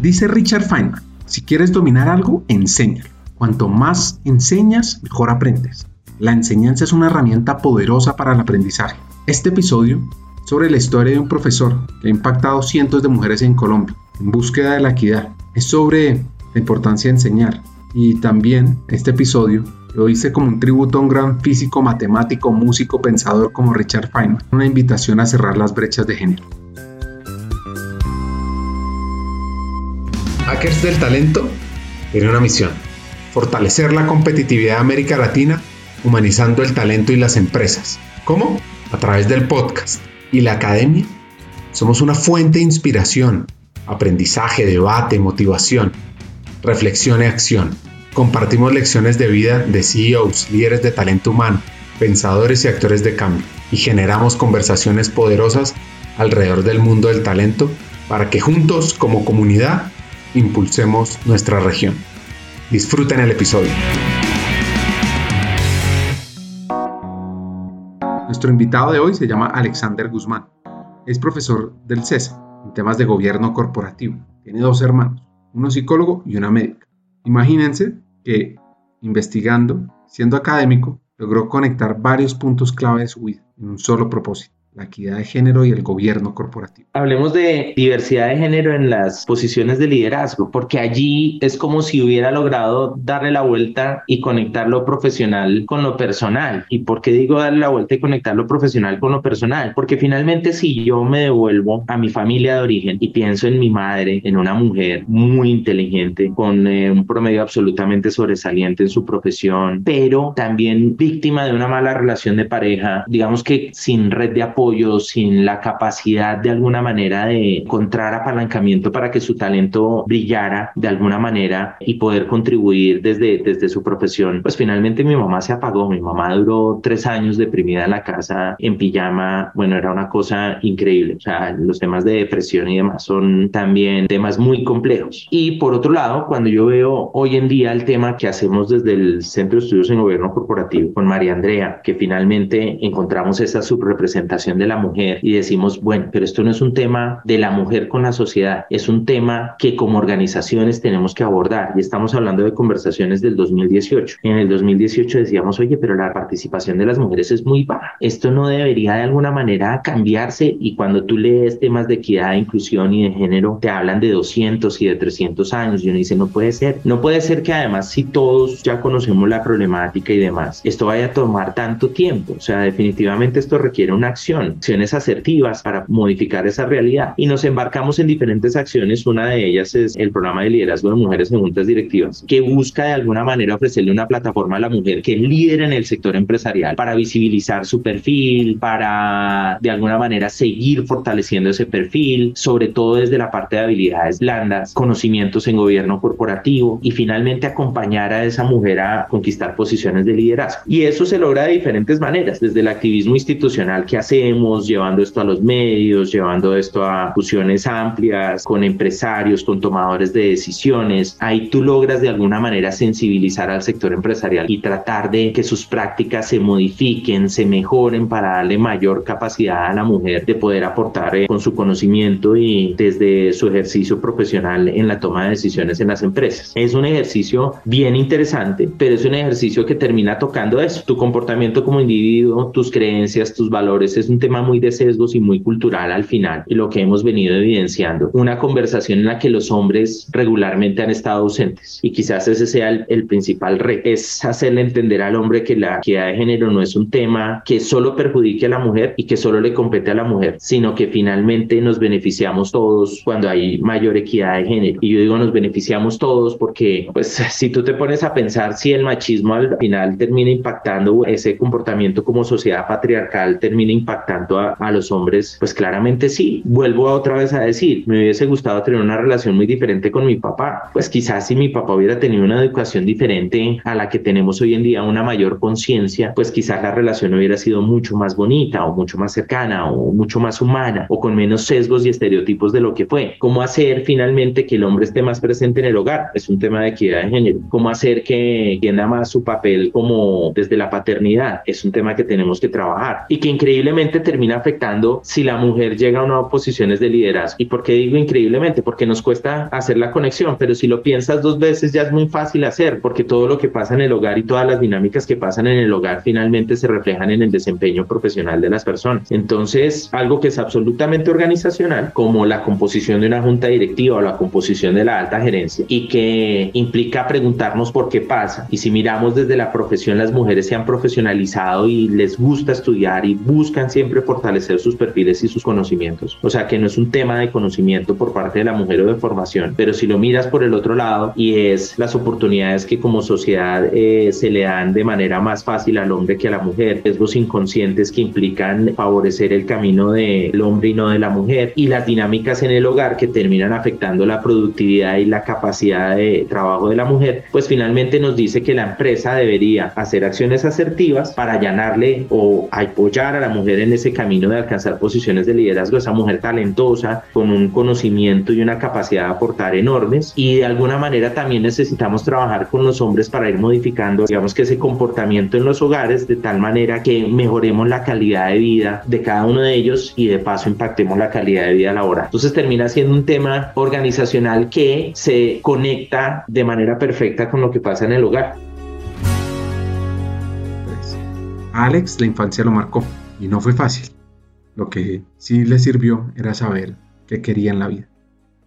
Dice Richard Feynman, si quieres dominar algo, enséñalo. Cuanto más enseñas, mejor aprendes. La enseñanza es una herramienta poderosa para el aprendizaje. Este episodio sobre la historia de un profesor que ha impactado cientos de mujeres en Colombia en búsqueda de la equidad. Es sobre la importancia de enseñar. Y también este episodio lo hice como un tributo a un gran físico, matemático, músico, pensador como Richard Feynman. Una invitación a cerrar las brechas de género. Hackers del Talento tiene una misión. Fortalecer la competitividad de América Latina humanizando el talento y las empresas. ¿Cómo? A través del podcast y la academia. Somos una fuente de inspiración, aprendizaje, debate, motivación, reflexión y acción. Compartimos lecciones de vida de CEOs, líderes de talento humano, pensadores y actores de cambio y generamos conversaciones poderosas alrededor del mundo del talento para que juntos como comunidad impulsemos nuestra región. Disfruten el episodio. Nuestro invitado de hoy se llama Alexander Guzmán. Es profesor del CESA en temas de gobierno corporativo. Tiene dos hermanos, uno psicólogo y una médica. Imagínense que investigando, siendo académico, logró conectar varios puntos clave de su vida en un solo propósito, la equidad de género y el gobierno corporativo. Hablemos de diversidad de género en las posiciones de liderazgo, porque allí es como si hubiera logrado darle la vuelta y conectar lo profesional con lo personal. ¿Y por qué digo darle la vuelta y conectar lo profesional con lo personal? Porque finalmente si yo me devuelvo a mi familia de origen y pienso en mi madre, en una mujer muy inteligente, con eh, un promedio absolutamente sobresaliente en su profesión, pero también víctima de una mala relación de pareja, digamos que sin red de apoyo, sin la capacidad de alguna manera de encontrar apalancamiento para que su talento brillara de alguna manera y poder contribuir desde, desde su profesión, pues finalmente mi mamá se apagó. Mi mamá duró tres años deprimida en la casa, en pijama. Bueno, era una cosa increíble. O sea, los temas de depresión y demás son también temas muy complejos. Y por otro lado, cuando yo veo hoy en día el tema que hacemos desde el Centro de Estudios en Gobierno Corporativo con María Andrea, que finalmente encontramos esa subrepresentación de la mujer y decimos, bueno, pero esto no es un tema de la mujer con la sociedad, es un tema que como organizaciones tenemos que abordar y estamos hablando de conversaciones del 2018. En el 2018 decíamos, oye, pero la participación de las mujeres es muy baja, esto no debería de alguna manera cambiarse y cuando tú lees temas de equidad, inclusión y de género, te hablan de 200 y de 300 años. Y uno dice, no puede ser, no puede ser que además si todos ya conocemos la problemática y demás, esto vaya a tomar tanto tiempo, o sea, definitivamente esto requiere una acción acciones asertivas para modificar esa realidad y nos embarcamos en diferentes acciones. Una de ellas es el programa de liderazgo de mujeres en juntas directivas, que busca de alguna manera ofrecerle una plataforma a la mujer que es líder en el sector empresarial para visibilizar su perfil, para de alguna manera seguir fortaleciendo ese perfil, sobre todo desde la parte de habilidades blandas, conocimientos en gobierno corporativo y finalmente acompañar a esa mujer a conquistar posiciones de liderazgo. Y eso se logra de diferentes maneras, desde el activismo institucional que llevando esto a los medios, llevando esto a fusiones amplias con empresarios, con tomadores de decisiones. Ahí tú logras de alguna manera sensibilizar al sector empresarial y tratar de que sus prácticas se modifiquen, se mejoren para darle mayor capacidad a la mujer de poder aportar eh, con su conocimiento y desde su ejercicio profesional en la toma de decisiones en las empresas. Es un ejercicio bien interesante, pero es un ejercicio que termina tocando eso, tu comportamiento como individuo, tus creencias, tus valores, es un tema muy de sesgos y muy cultural al final, y lo que hemos venido evidenciando. Una conversación en la que los hombres regularmente han estado ausentes, y quizás ese sea el, principal reto, es hacerle entender al hombre que la equidad de género no es un tema que solo perjudique a la mujer y que solo le compete a la mujer, sino que finalmente nos beneficiamos todos cuando hay mayor equidad de género. Y yo digo nos beneficiamos todos porque, pues, si tú te pones a pensar si el machismo al final termina impactando ese comportamiento como sociedad patriarcal, termina impactando tanto a, los hombres, pues claramente sí. Vuelvo otra vez a decir, me hubiese gustado tener una relación muy diferente con mi papá. Pues quizás si mi papá hubiera tenido una educación diferente a la que tenemos hoy en día, una mayor conciencia, pues quizás la relación hubiera sido mucho más bonita o mucho más cercana o mucho más humana o con menos sesgos y estereotipos de lo que fue. ¿Cómo hacer finalmente que el hombre esté más presente en el hogar? Es un tema de equidad de género. ¿Cómo hacer que entienda más su papel como desde la paternidad? Es un tema que tenemos que trabajar y que increíblemente termina afectando si la mujer llega a unas posiciones de liderazgo. ¿Y por qué digo increíblemente? Porque nos cuesta hacer la conexión, pero si lo piensas dos veces ya es muy fácil hacer, porque todo lo que pasa en el hogar y todas las dinámicas que pasan en el hogar finalmente se reflejan en el desempeño profesional de las personas. Entonces, algo que es absolutamente organizacional, como la composición de una junta directiva o la composición de la alta gerencia, y que implica preguntarnos por qué pasa. Y si miramos desde la profesión, las mujeres se han profesionalizado y les gusta estudiar y buscan siempre fortalecer sus perfiles y sus conocimientos. O sea que no es un tema de conocimiento por parte de la mujer o de formación, pero si lo miras por el otro lado y es las oportunidades que como sociedad eh, se le dan de manera más fácil al hombre que a la mujer, riesgos inconscientes que implican favorecer el camino del hombre y no de la mujer y las dinámicas en el hogar que terminan afectando la productividad y la capacidad de trabajo de la mujer, pues finalmente nos dice que la empresa debería hacer acciones asertivas para allanarle o apoyar a la mujer en ese camino de alcanzar posiciones de liderazgo, esa mujer talentosa, con un conocimiento y una capacidad de aportar enormes y de alguna manera también necesitamos trabajar con los hombres para ir modificando, digamos que ese comportamiento en los hogares de tal manera que mejoremos la calidad de vida de cada uno de ellos y de paso impactemos la calidad de vida laboral. Entonces termina siendo un tema organizacional que se conecta de manera perfecta con lo que pasa en el hogar. Pues, Alex la infancia lo marcó y no fue fácil. Lo que sí le sirvió era saber qué quería en la vida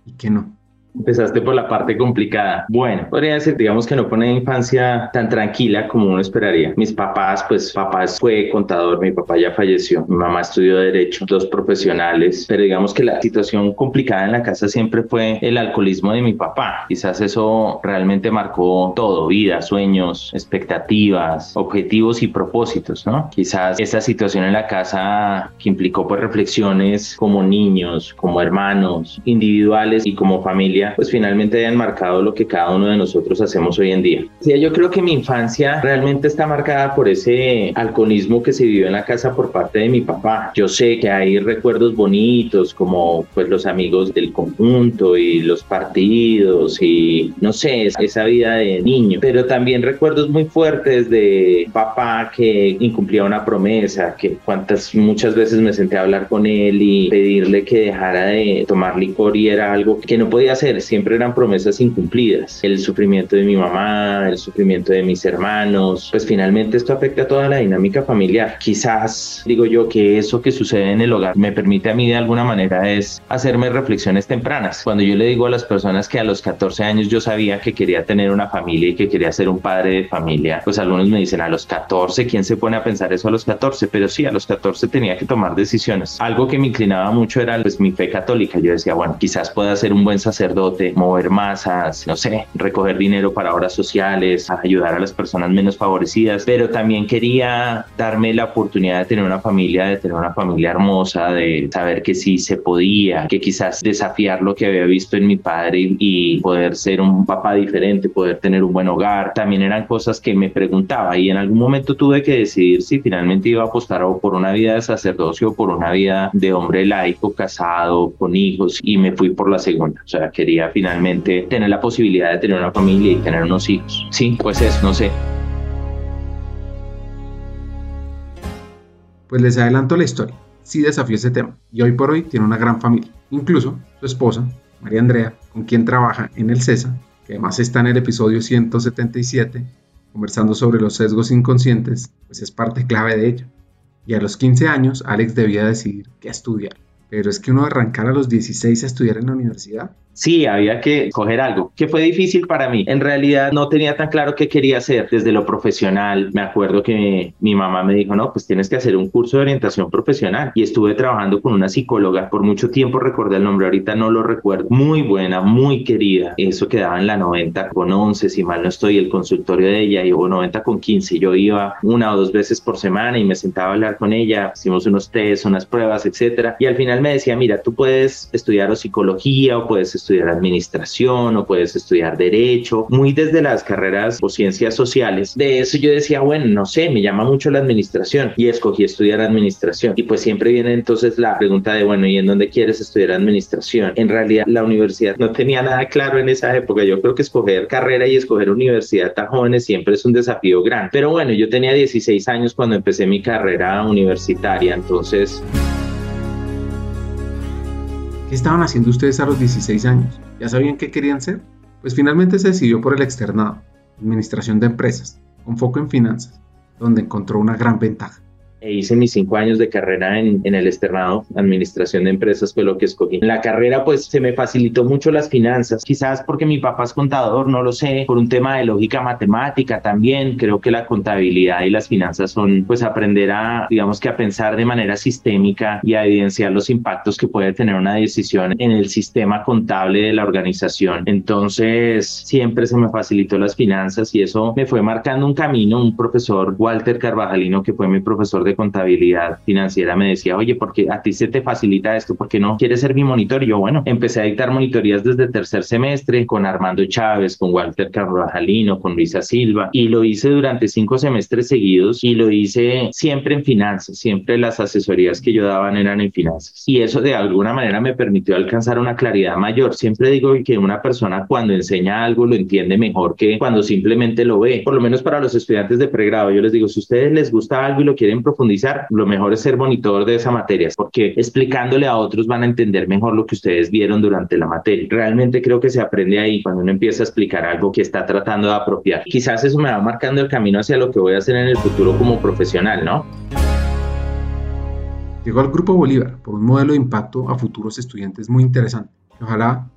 y qué no. Empezaste por la parte complicada. Bueno, podría decir, digamos que no fue una infancia tan tranquila como uno esperaría. Mis papás, pues papá fue contador, mi papá ya falleció, mi mamá estudió Derecho, dos profesionales, pero digamos que la situación complicada en la casa siempre fue el alcoholismo de mi papá. Quizás eso realmente marcó todo, vida, sueños, expectativas, objetivos y propósitos, ¿no? Quizás esa situación en la casa que implicó pues reflexiones como niños, como hermanos, individuales y como familia pues finalmente hayan marcado lo que cada uno de nosotros hacemos hoy en día. Sí, yo creo que mi infancia realmente está marcada por ese alcoholismo que se vivió en la casa por parte de mi papá. Yo sé que hay recuerdos bonitos como pues los amigos del conjunto y los partidos y no sé, esa vida de niño, pero también recuerdos muy fuertes de papá que incumplía una promesa, que cuantas muchas veces me senté a hablar con él y pedirle que dejara de tomar licor y era algo que no podía hacer siempre eran promesas incumplidas. El sufrimiento de mi mamá, el sufrimiento de mis hermanos, pues finalmente esto afecta a toda la dinámica familiar. Quizás digo yo que eso que sucede en el hogar me permite a mí de alguna manera es hacerme reflexiones tempranas. Cuando yo le digo a las personas que a los 14 años yo sabía que quería tener una familia y que quería ser un padre de familia, pues algunos me dicen a los 14, ¿quién se pone a pensar eso a los 14? Pero sí, a los 14 tenía que tomar decisiones. Algo que me inclinaba mucho era pues mi fe católica. Yo decía, bueno, quizás pueda ser un buen sacerdote mover masas, no sé, recoger dinero para obras sociales, ayudar a las personas menos favorecidas, pero también quería darme la oportunidad de tener una familia, de tener una familia hermosa, de saber que sí se podía, que quizás desafiar lo que había visto en mi padre y poder ser un papá diferente, poder tener un buen hogar, también eran cosas que me preguntaba y en algún momento tuve que decidir si finalmente iba a apostar o por una vida de sacerdocio o por una vida de hombre laico, casado, con hijos y me fui por la segunda, o sea, quería finalmente tener la posibilidad de tener una familia y tener unos hijos. Sí, pues eso, no sé. Pues les adelanto la historia. Sí desafió ese tema y hoy por hoy tiene una gran familia. Incluso su esposa, María Andrea, con quien trabaja en el CESA, que además está en el episodio 177, conversando sobre los sesgos inconscientes, pues es parte clave de ello. Y a los 15 años, Alex debía decidir qué estudiar. Pero es que uno arrancar a los 16 a estudiar en la universidad, Sí, había que coger algo, que fue difícil para mí. En realidad no tenía tan claro qué quería hacer desde lo profesional. Me acuerdo que mi mamá me dijo, no, pues tienes que hacer un curso de orientación profesional. Y estuve trabajando con una psicóloga. Por mucho tiempo recordé el nombre, ahorita no lo recuerdo. Muy buena, muy querida. Eso quedaba en la 90 con 11, si mal no estoy, el consultorio de ella llevó 90 con 15. Yo iba una o dos veces por semana y me sentaba a hablar con ella. Hicimos unos test, unas pruebas, etcétera. Y al final me decía, mira, tú puedes estudiar psicología o puedes estudiar administración o puedes estudiar derecho, muy desde las carreras o ciencias sociales. De eso yo decía, bueno, no sé, me llama mucho la administración y escogí estudiar administración. Y pues siempre viene entonces la pregunta de, bueno, ¿y en dónde quieres estudiar administración? En realidad la universidad no tenía nada claro en esa época. Yo creo que escoger carrera y escoger universidad tan jóvenes siempre es un desafío grande. Pero bueno, yo tenía 16 años cuando empecé mi carrera universitaria, entonces... ¿Qué estaban haciendo ustedes a los 16 años? ¿Ya sabían qué querían ser? Pues finalmente se decidió por el externado, Administración de Empresas, con foco en finanzas, donde encontró una gran ventaja. E hice mis cinco años de carrera en, en, el externado, administración de empresas fue lo que escogí. En la carrera pues se me facilitó mucho las finanzas, quizás porque mi papá es contador, no lo sé, por un tema de lógica matemática también, creo que la contabilidad y las finanzas son pues aprender a, digamos que a pensar de manera sistémica y a evidenciar los impactos que puede tener una decisión en el sistema contable de la organización. Entonces siempre se me facilitó las finanzas y eso me fue marcando un camino, un profesor Walter Carvajalino que fue mi profesor de contabilidad financiera me decía, oye, porque a ti se te facilita esto, porque no quieres ser mi monitor? Y yo, bueno, empecé a dictar monitorías desde tercer semestre con Armando Chávez, con Walter Carvajalino, con Luisa Silva, y lo hice durante cinco semestres seguidos y lo hice siempre en finanzas, siempre las asesorías que yo daban eran en finanzas. Y eso de alguna manera me permitió alcanzar una claridad mayor. Siempre digo que una persona cuando enseña algo lo entiende mejor que cuando simplemente lo ve. Por lo menos para los estudiantes de pregrado, yo les digo, si ustedes les gusta algo y lo quieren profundizar, lo mejor es ser monitor de esa materia, porque explicándole a otros van a entender mejor lo que ustedes vieron durante la materia. Realmente creo que se aprende ahí cuando uno empieza a explicar algo que está tratando de apropiar. Quizás eso me va marcando el camino hacia lo que voy a hacer en el futuro como profesional, ¿no? Llegó al Grupo Bolívar por un modelo de impacto a futuros estudiantes muy interesante. Ojalá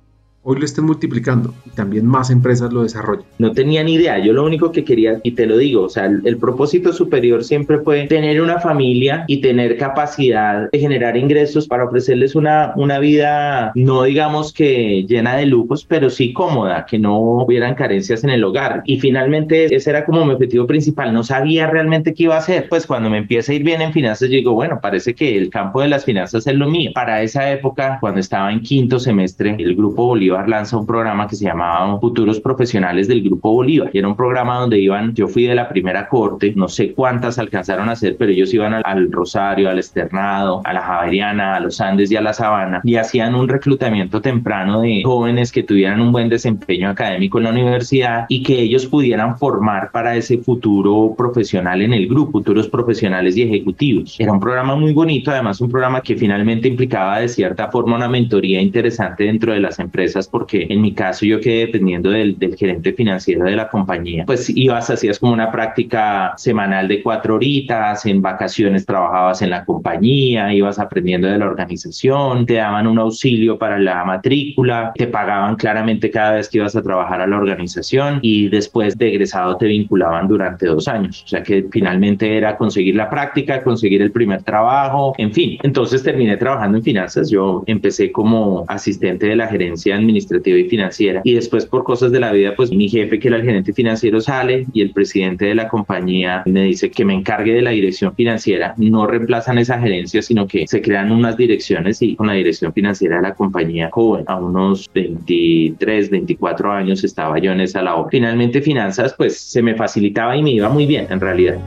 hoy lo estén multiplicando y también más empresas lo desarrollan. No tenía ni idea, yo lo único que quería, y te lo digo, o sea, el, propósito superior siempre fue tener una familia y tener capacidad de generar ingresos para ofrecerles una, una vida, no digamos que llena de lujos, pero sí cómoda, que no hubieran carencias en el hogar. Y finalmente ese era como mi objetivo principal, no sabía realmente qué iba a hacer. Pues cuando me empieza a ir bien en finanzas, yo digo, bueno, parece que el campo de las finanzas es lo mío. Para esa época, cuando estaba en quinto semestre, el grupo Bolívar lanza un programa que se llamaba Futuros Profesionales del Grupo Bolívar. Era un programa donde iban, yo fui de la primera corte, no sé cuántas alcanzaron a hacer, pero ellos iban al, Rosario, al Externado, a la Javeriana, a los Andes y a la Sabana y hacían un reclutamiento temprano de jóvenes que tuvieran un buen desempeño académico en la universidad y que ellos pudieran formar para ese futuro profesional en el grupo, futuros profesionales y ejecutivos. Era un programa muy bonito, además un programa que finalmente implicaba de cierta forma una mentoría interesante dentro de las empresas porque en mi caso yo quedé dependiendo del, del gerente financiero de la compañía. Pues ibas, hacías como una práctica semanal de cuatro horitas, en vacaciones trabajabas en la compañía, ibas aprendiendo de la organización, te daban un auxilio para la matrícula, te pagaban claramente cada vez que ibas a trabajar a la organización y después de egresado te vinculaban durante dos años. O sea que finalmente era conseguir la práctica, conseguir el primer trabajo, en fin. Entonces terminé trabajando en finanzas. Yo empecé como asistente de la gerencia administrativa administrativa y financiera. Y después por cosas de la vida, pues mi jefe, que era el gerente financiero, sale y el presidente de la compañía me dice que me encargue de la dirección financiera. No reemplazan esa gerencia, sino que se crean unas direcciones y con la dirección financiera de la compañía joven, a unos 23, 24 años estaba yo en esa labor. Finalmente finanzas, pues se me facilitaba y me iba muy bien en realidad.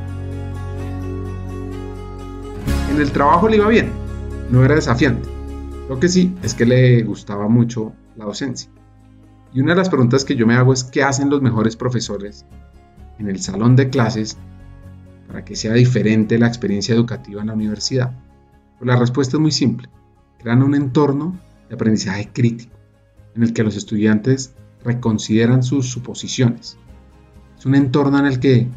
En el trabajo le iba bien, no era desafiante. Lo que sí es que le gustaba mucho la docencia. Y una de las preguntas que yo me hago es qué hacen los mejores profesores en el salón de clases para que sea diferente la experiencia educativa en la universidad. Pues la respuesta es muy simple. Crean un entorno de aprendizaje crítico en el que los estudiantes reconsideran sus suposiciones. Es un entorno en el que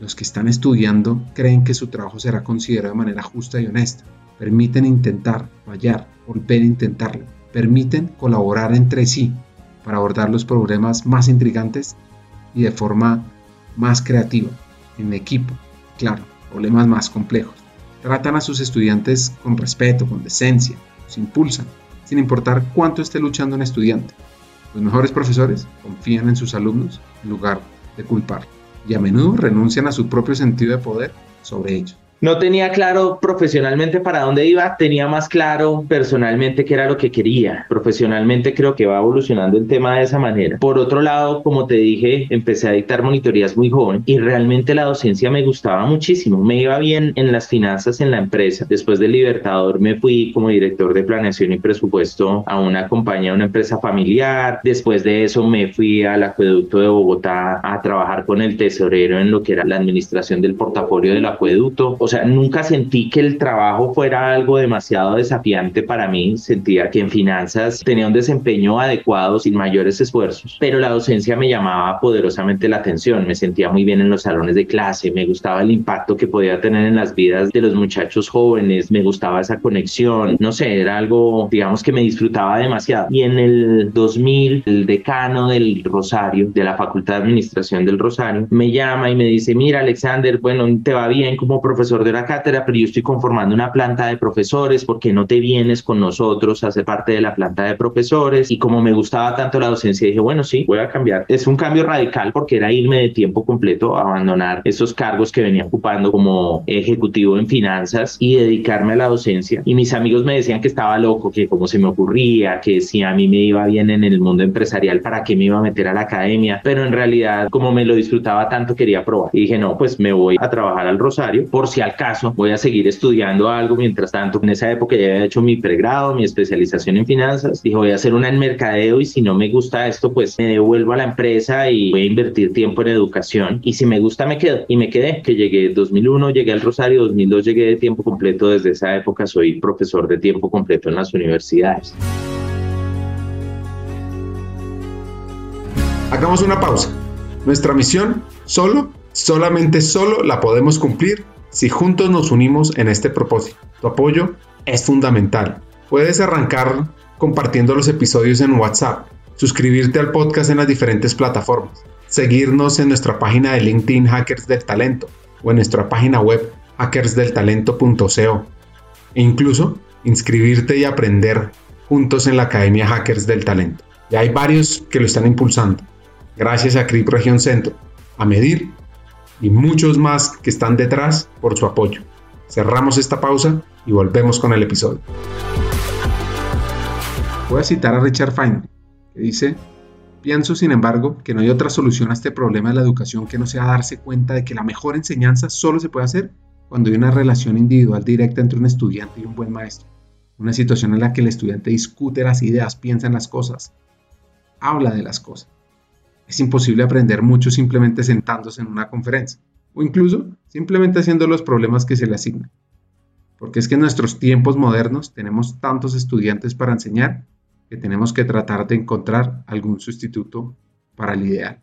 los que están estudiando creen que su trabajo será considerado de manera justa y honesta. Permiten intentar, fallar, volver a intentarlo permiten colaborar entre sí para abordar los problemas más intrigantes y de forma más creativa, en equipo, claro, problemas más complejos. Tratan a sus estudiantes con respeto, con decencia, los impulsan, sin importar cuánto esté luchando un estudiante. Los mejores profesores confían en sus alumnos en lugar de culpar y a menudo renuncian a su propio sentido de poder sobre ellos. No tenía claro profesionalmente para dónde iba, tenía más claro personalmente qué era lo que quería. Profesionalmente creo que va evolucionando el tema de esa manera. Por otro lado, como te dije, empecé a dictar monitorías muy joven y realmente la docencia me gustaba muchísimo. Me iba bien en las finanzas en la empresa. Después del Libertador me fui como director de planeación y presupuesto a una compañía, una empresa familiar. Después de eso me fui al acueducto de Bogotá a trabajar con el tesorero en lo que era la administración del portafolio del acueducto. Sea, nunca sentí que el trabajo fuera algo demasiado desafiante para mí. Sentía que en finanzas tenía un desempeño adecuado sin mayores esfuerzos, pero la docencia me llamaba poderosamente la atención. Me sentía muy bien en los salones de clase, me gustaba el impacto que podía tener en las vidas de los muchachos jóvenes, me gustaba esa conexión. No sé, era algo, digamos, que me disfrutaba demasiado. Y en el 2000, el decano del Rosario, de la Facultad de Administración del Rosario, me llama y me dice, mira, Alexander, bueno, te va bien como profesor de la cátedra, pero yo estoy conformando una planta de profesores, ¿por qué no te vienes con nosotros a parte de la planta de profesores? Y como me gustaba tanto la docencia, dije, bueno, sí, voy a cambiar. Es un cambio radical porque era irme de tiempo completo, abandonar esos cargos que venía ocupando como ejecutivo en finanzas y dedicarme a la docencia. Y mis amigos me decían que estaba loco, que como se me ocurría, que si a mí me iba bien en el mundo empresarial, ¿para qué me iba a meter a la academia? Pero en realidad, como me lo disfrutaba tanto, quería probar. Y dije, no, pues me voy a trabajar al Rosario, por si al caso voy a seguir estudiando algo mientras tanto. En esa época ya había hecho mi pregrado, mi especialización en finanzas. Dije, voy a hacer una en mercadeo y si no me gusta esto, pues me devuelvo a la empresa y voy a invertir tiempo en educación. Y si me gusta, me quedo. Y me quedé, que llegué 2001, llegué al Rosario, 2002 llegué de tiempo completo. Desde esa época soy profesor de tiempo completo en las universidades. Hagamos una pausa. Nuestra misión, solo, solamente solo la podemos cumplir si juntos nos unimos en este propósito. Tu apoyo es fundamental. Puedes arrancar compartiendo los episodios en WhatsApp, suscribirte al podcast en las diferentes plataformas, seguirnos en nuestra página de LinkedIn Hackers del Talento o en nuestra página web hackersdeltalento.co e incluso inscribirte y aprender juntos en la Academia Hackers del Talento. Ya hay varios que lo están impulsando. Gracias a CRIP Región Centro, a Medir y muchos más que están detrás por su apoyo. Cerramos esta pausa y volvemos con el episodio. Voy a citar a Richard Feynman, que dice, pienso sin embargo que no hay otra solución a este problema de la educación que no sea darse cuenta de que la mejor enseñanza solo se puede hacer cuando hay una relación individual directa entre un estudiante y un buen maestro. Una situación en la que el estudiante discute las ideas, piensa en las cosas, habla de las cosas. Es imposible aprender mucho simplemente sentándose en una conferencia o incluso simplemente haciendo los problemas que se le asignan. Porque es que en nuestros tiempos modernos tenemos tantos estudiantes para enseñar que tenemos que tratar de encontrar algún sustituto para el ideal.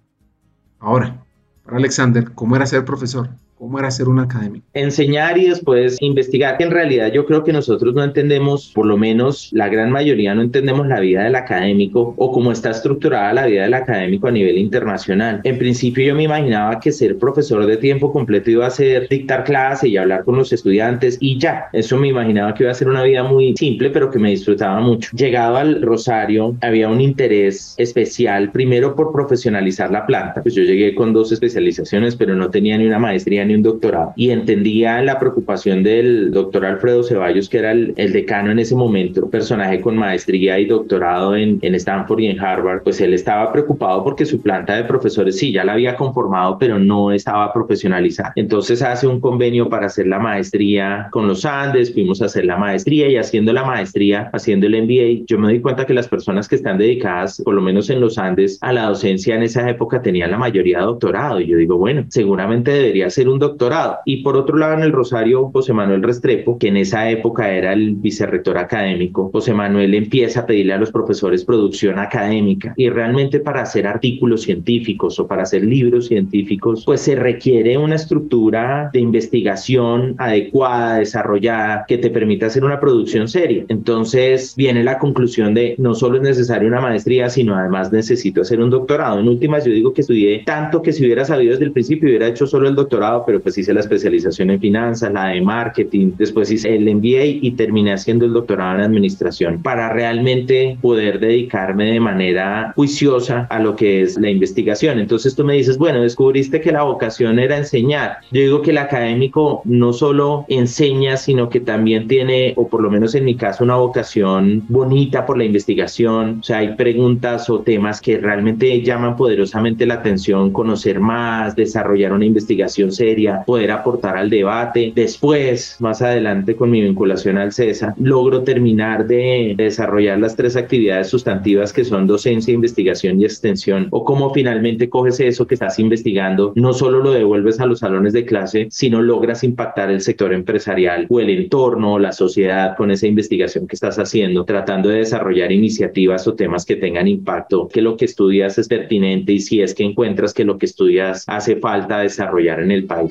Ahora, para Alexander, ¿cómo era ser profesor? ¿Cómo era ser un académico? Enseñar y después investigar. En realidad yo creo que nosotros no entendemos, por lo menos la gran mayoría no entendemos la vida del académico o cómo está estructurada la vida del académico a nivel internacional. En principio yo me imaginaba que ser profesor de tiempo completo iba a ser dictar clase y hablar con los estudiantes y ya. Eso me imaginaba que iba a ser una vida muy simple, pero que me disfrutaba mucho. Llegado al Rosario, había un interés especial, primero por profesionalizar la planta. Pues yo llegué con dos especializaciones, pero no tenía ni una maestría ni un doctorado y entendía la preocupación del doctor Alfredo Ceballos, que era el, decano en ese momento, personaje con maestría y doctorado en, en Stanford y en Harvard, pues él estaba preocupado porque su planta de profesores sí ya la había conformado, pero no estaba profesionalizada. Entonces hace un convenio para hacer la maestría con los Andes, fuimos a hacer la maestría y haciendo la maestría, haciendo el MBA, yo me di cuenta que las personas que están dedicadas, por lo menos en los Andes, a la docencia en esa época tenían la mayoría de doctorado. Y yo digo, bueno, seguramente debería ser un doctorado. Y por otro lado, en el Rosario, José Manuel Restrepo, que en esa época era el vicerrector académico, José Manuel empieza a pedirle a los profesores producción académica. Y realmente para hacer artículos científicos o para hacer libros científicos, pues se requiere una estructura de investigación adecuada, desarrollada, que te permita hacer una producción seria. Entonces viene la conclusión de no solo es necesaria una maestría, sino además necesito hacer un doctorado. En últimas, yo digo que estudié tanto que si hubiera sabido desde el principio hubiera hecho solo el doctorado pero pues hice la especialización en finanzas, la de marketing, después hice el MBA y terminé haciendo el doctorado en administración para realmente poder dedicarme de manera juiciosa a lo que es la investigación. Entonces tú me dices, bueno, descubriste que la vocación era enseñar. Yo digo que el académico no solo enseña, sino que también tiene, o por lo menos en mi caso, una vocación bonita por la investigación. O sea, hay preguntas o temas que realmente llaman poderosamente la atención, conocer más, desarrollar una investigación seria, poder aportar al debate. Después, más adelante con mi vinculación al CESA, logro terminar de desarrollar las tres actividades sustantivas que son docencia, investigación y extensión, o cómo finalmente coges eso que estás investigando, no solo lo devuelves a los salones de clase, sino logras impactar el sector empresarial o el entorno, la sociedad con esa investigación que estás haciendo, tratando de desarrollar iniciativas o temas que tengan impacto, que lo que estudias es pertinente y si es que encuentras que lo que estudias hace falta desarrollar en el país.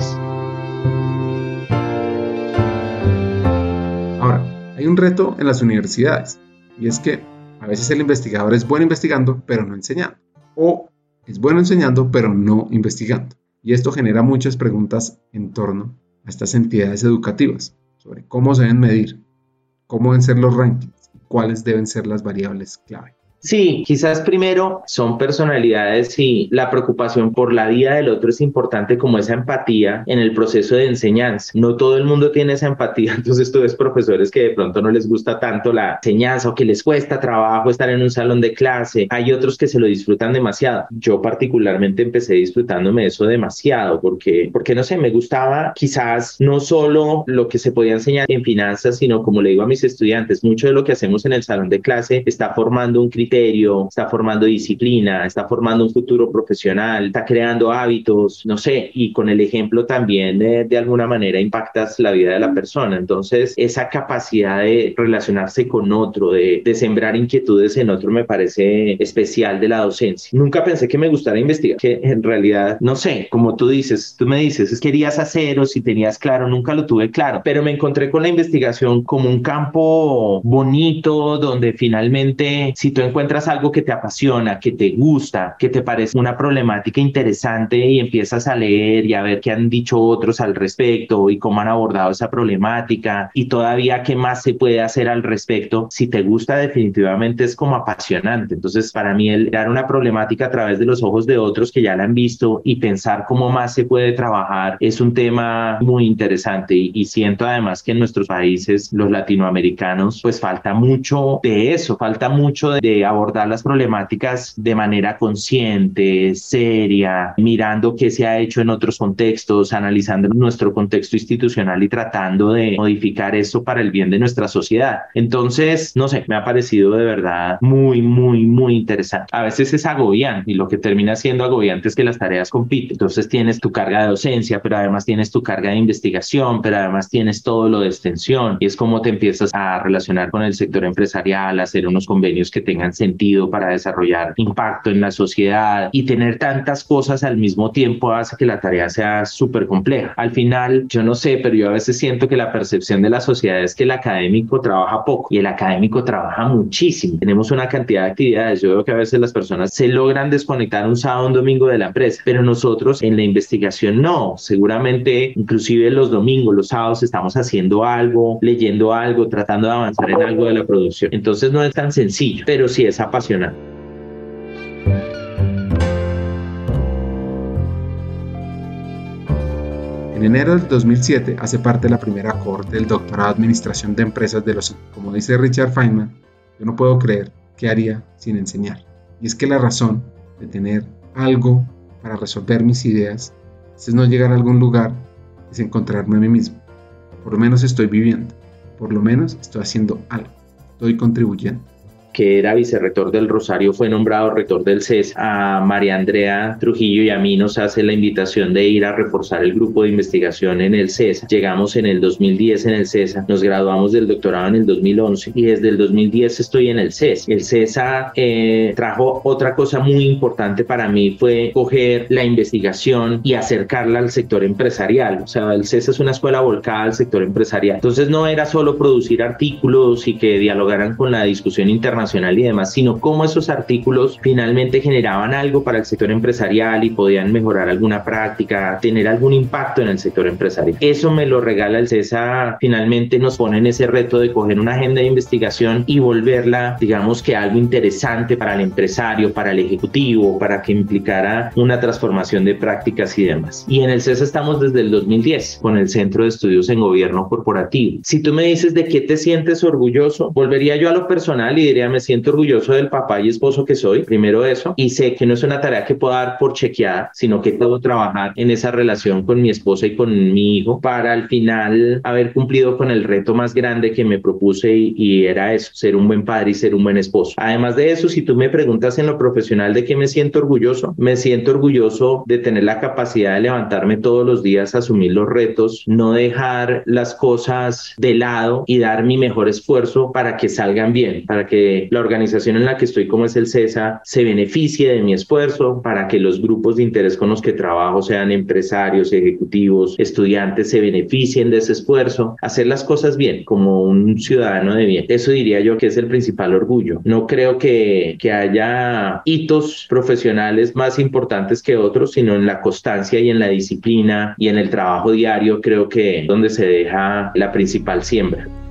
Ahora, hay un reto en las universidades y es que a veces el investigador es bueno investigando pero no enseñando o es bueno enseñando pero no investigando. Y esto genera muchas preguntas en torno a estas entidades educativas sobre cómo se deben medir, cómo deben ser los rankings y cuáles deben ser las variables clave. Sí, quizás primero son personalidades y la preocupación por la vida del otro es importante como esa empatía en el proceso de enseñanza. No todo el mundo tiene esa empatía, entonces tú ves profesores que de pronto no les gusta tanto la enseñanza o que les cuesta trabajo estar en un salón de clase. Hay otros que se lo disfrutan demasiado. Yo particularmente empecé disfrutándome eso demasiado porque, porque no sé, me gustaba quizás no solo lo que se podía enseñar en finanzas, sino como le digo a mis estudiantes, mucho de lo que hacemos en el salón de clase está formando un criterio está formando disciplina, está formando un futuro profesional, está creando hábitos, no sé, y con el ejemplo también de alguna manera impactas la vida de la persona. Entonces, esa capacidad de relacionarse con otro, de, de sembrar inquietudes en otro, me parece especial de la docencia. Nunca pensé que me gustara investigar, que en realidad, no sé, como tú dices, tú me dices, querías hacer o si tenías claro, nunca lo tuve claro, pero me encontré con la investigación como un campo bonito donde finalmente, si tú encuentras encuentras algo que te apasiona, que te gusta, que te parece una problemática interesante y empiezas a leer y a ver qué han dicho otros al respecto y cómo han abordado esa problemática y todavía qué más se puede hacer al respecto, si te gusta definitivamente es como apasionante. Entonces, para mí el dar una problemática a través de los ojos de otros que ya la han visto y pensar cómo más se puede trabajar es un tema muy interesante y, y siento además que en nuestros países, los latinoamericanos, pues falta mucho de eso, falta mucho de, abordar las problemáticas de manera consciente, seria, mirando qué se ha hecho en otros contextos, analizando nuestro contexto institucional y tratando de modificar eso para el bien de nuestra sociedad. Entonces, no sé, me ha parecido de verdad muy, muy, muy interesante. A veces es agobiante y lo que termina siendo agobiante es que las tareas compiten. Entonces tienes tu carga de docencia, pero además tienes tu carga de investigación, pero además tienes todo lo de extensión y es como te empiezas a relacionar con el sector empresarial, hacer unos convenios que tengan sentido para desarrollar impacto en la sociedad y tener tantas cosas al mismo tiempo hace que la tarea sea súper compleja. Al final, yo no sé, pero yo a veces siento que la percepción de la sociedad es que el académico trabaja poco y el académico trabaja muchísimo. Tenemos una cantidad de actividades. Yo veo que a veces las personas se logran desconectar un sábado, un domingo de la empresa, pero nosotros en la investigación no. Seguramente, inclusive los domingos, los sábados estamos haciendo algo, leyendo algo, tratando de avanzar en algo de la producción. Entonces no es tan sencillo, pero es apasionante. En enero del 2007 hace parte de la primera cohorte del doctorado de Administración de Empresas de los Como dice Richard Feynman, yo no puedo creer qué haría sin enseñar. Y es que la razón de tener algo para resolver mis ideas es no llegar a algún lugar, es encontrarme a mí mismo. Por lo menos estoy viviendo, por lo menos estoy haciendo algo, estoy contribuyendo que era vicerrector del Rosario, fue nombrado rector del CES. A María Andrea Trujillo y a mí nos hace la invitación de ir a reforzar el grupo de investigación en el CES. Llegamos en el 2010 en el CESA, nos graduamos del doctorado en el 2011 y desde el 2010 estoy en el CES. El CESA eh, trajo otra cosa muy importante para mí, fue coger la investigación y acercarla al sector empresarial. O sea, el CESA es una escuela volcada al sector empresarial. Entonces no era solo producir artículos y que dialogaran con la discusión internacional internacional y demás, sino cómo esos artículos finalmente generaban algo para el sector empresarial y podían mejorar alguna práctica, tener algún impacto en el sector empresarial. Eso me lo regala el CESA, finalmente nos pone en ese reto de coger una agenda de investigación y volverla, digamos que algo interesante para el empresario, para el ejecutivo, para que implicara una transformación de prácticas y demás. Y en el CESA estamos desde el 2010 con el Centro de Estudios en Gobierno Corporativo. Si tú me dices de qué te sientes orgulloso, volvería yo a lo personal y diría, me siento orgulloso del papá y esposo que soy, primero eso, y sé que no es una tarea que pueda dar por chequeada, sino que puedo trabajar en esa relación con mi esposa y con mi hijo para al final haber cumplido con el reto más grande que me propuse y, y era eso, ser un buen padre y ser un buen esposo. Además de eso, si tú me preguntas en lo profesional de qué me siento orgulloso, me siento orgulloso de tener la capacidad de levantarme todos los días, asumir los retos, no dejar las cosas de lado y dar mi mejor esfuerzo para que salgan bien, para que la organización en la que estoy como es el CESA se beneficie de mi esfuerzo, para que los grupos de interés con los que trabajo sean empresarios, ejecutivos, estudiantes, se beneficien de ese esfuerzo, hacer las cosas bien como un ciudadano de bien. Eso diría yo que es el principal orgullo. No creo que, que haya hitos profesionales más importantes que otros, sino en la constancia y en la disciplina y en el trabajo diario, creo que donde se deja la principal siembra.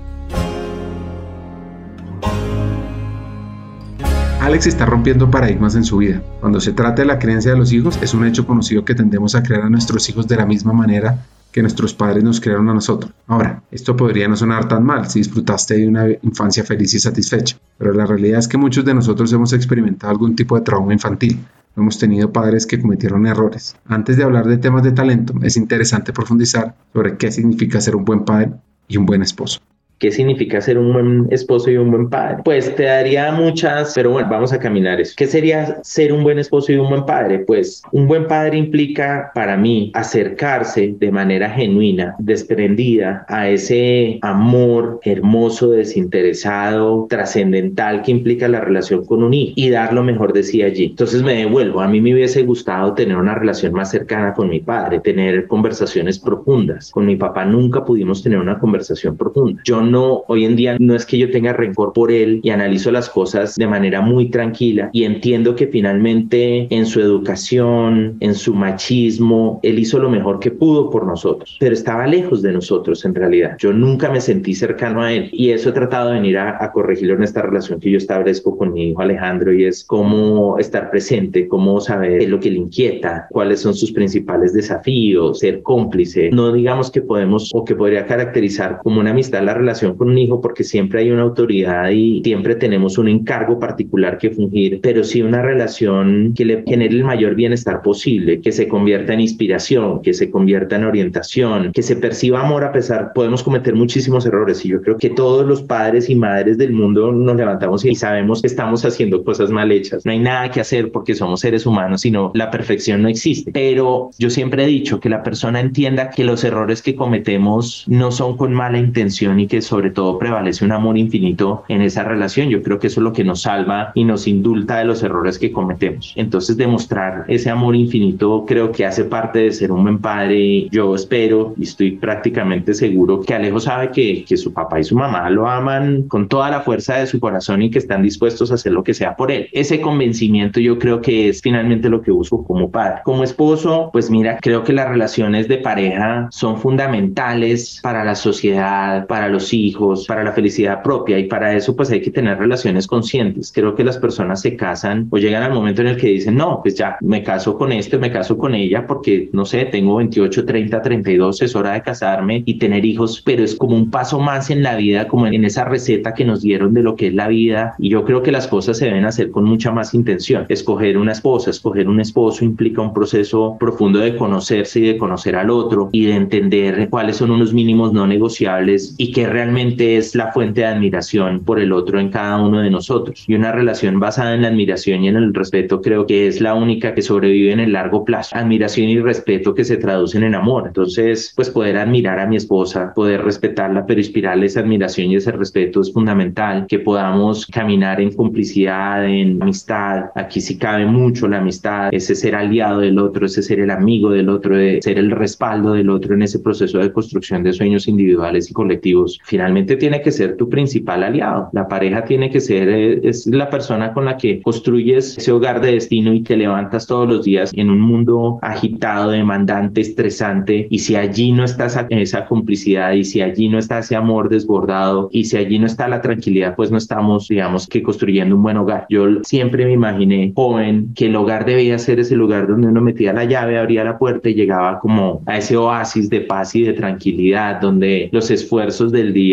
Alex está rompiendo paradigmas en su vida. Cuando se trata de la creencia de los hijos, es un hecho conocido que tendemos a crear a nuestros hijos de la misma manera que nuestros padres nos crearon a nosotros. Ahora, esto podría no sonar tan mal si disfrutaste de una infancia feliz y satisfecha, pero la realidad es que muchos de nosotros hemos experimentado algún tipo de trauma infantil. Hemos tenido padres que cometieron errores. Antes de hablar de temas de talento, es interesante profundizar sobre qué significa ser un buen padre y un buen esposo. ¿Qué significa ser un buen esposo y un buen padre? Pues te daría muchas, pero bueno, vamos a caminar eso. ¿Qué sería ser un buen esposo y un buen padre? Pues un buen padre implica para mí acercarse de manera genuina, desprendida a ese amor hermoso, desinteresado, trascendental que implica la relación con un hijo y dar lo mejor de sí allí. Entonces me devuelvo. A mí me hubiese gustado tener una relación más cercana con mi padre, tener conversaciones profundas. Con mi papá nunca pudimos tener una conversación profunda. Yo no, hoy en día no es que yo tenga rencor por él y analizo las cosas de manera muy tranquila y entiendo que finalmente en su educación, en su machismo, él hizo lo mejor que pudo por nosotros, pero estaba lejos de nosotros en realidad. Yo nunca me sentí cercano a él y eso he tratado de venir a, a corregirlo en esta relación que yo establezco con mi hijo Alejandro y es cómo estar presente, cómo saber qué es lo que le inquieta, cuáles son sus principales desafíos, ser cómplice. No digamos que podemos o que podría caracterizar como una amistad la relación con un hijo porque siempre hay una autoridad y siempre tenemos un encargo particular que fungir, pero sí una relación que le genere el mayor bienestar posible, que se convierta en inspiración, que se convierta en orientación, que se perciba amor a pesar, podemos cometer muchísimos errores y yo creo que todos los padres y madres del mundo nos levantamos y sabemos que estamos haciendo cosas mal hechas. No hay nada que hacer porque somos seres humanos, sino la perfección no existe. Pero yo siempre he dicho que la persona entienda que los errores que cometemos no son con mala intención y que sobre todo prevalece un amor infinito en esa relación. Yo creo que eso es lo que nos salva y nos indulta de los errores que cometemos. Entonces demostrar ese amor infinito creo que hace parte de ser un buen padre. Yo espero y estoy prácticamente seguro que Alejo sabe que, que su papá y su mamá lo aman con toda la fuerza de su corazón y que están dispuestos a hacer lo que sea por él. Ese convencimiento yo creo que es finalmente lo que busco como padre. Como esposo, pues mira, creo que las relaciones de pareja son fundamentales para la sociedad, para los hijos, para la felicidad propia y para eso pues hay que tener relaciones conscientes. Creo que las personas se casan o llegan al momento en el que dicen, no, pues ya me caso con este, me caso con ella porque no sé, tengo 28, 30, 32, es hora de casarme y tener hijos, pero es como un paso más en la vida, como en esa receta que nos dieron de lo que es la vida y yo creo que las cosas se deben hacer con mucha más intención. Escoger una esposa, escoger un esposo implica un proceso profundo de conocerse y de conocer al otro y de entender cuáles son unos mínimos no negociables y qué realmente realmente es la fuente de admiración por el otro en cada uno de nosotros. Y una relación basada en la admiración y en el respeto creo que es la única que sobrevive en el largo plazo. Admiración y respeto que se traducen en amor. Entonces, pues poder admirar a mi esposa, poder respetarla, pero inspirarle esa admiración y ese respeto es fundamental. Que podamos caminar en complicidad, en amistad. Aquí sí cabe mucho la amistad, ese ser aliado del otro, ese ser el amigo del otro, ser el respaldo del otro en ese proceso de construcción de sueños individuales y colectivos finalmente tiene que ser tu principal aliado. La pareja tiene que ser, eh, es la persona con la que construyes ese hogar de destino y te levantas todos los días en un mundo agitado, demandante, estresante. Y si allí no está esa, esa complicidad y si allí no está ese amor desbordado y si allí no está la tranquilidad, pues no estamos, digamos, que construyendo un buen hogar. Yo siempre me imaginé joven que el hogar debía ser ese lugar donde uno metía la llave, abría la puerta y llegaba como a ese oasis de paz y de tranquilidad, donde los esfuerzos del día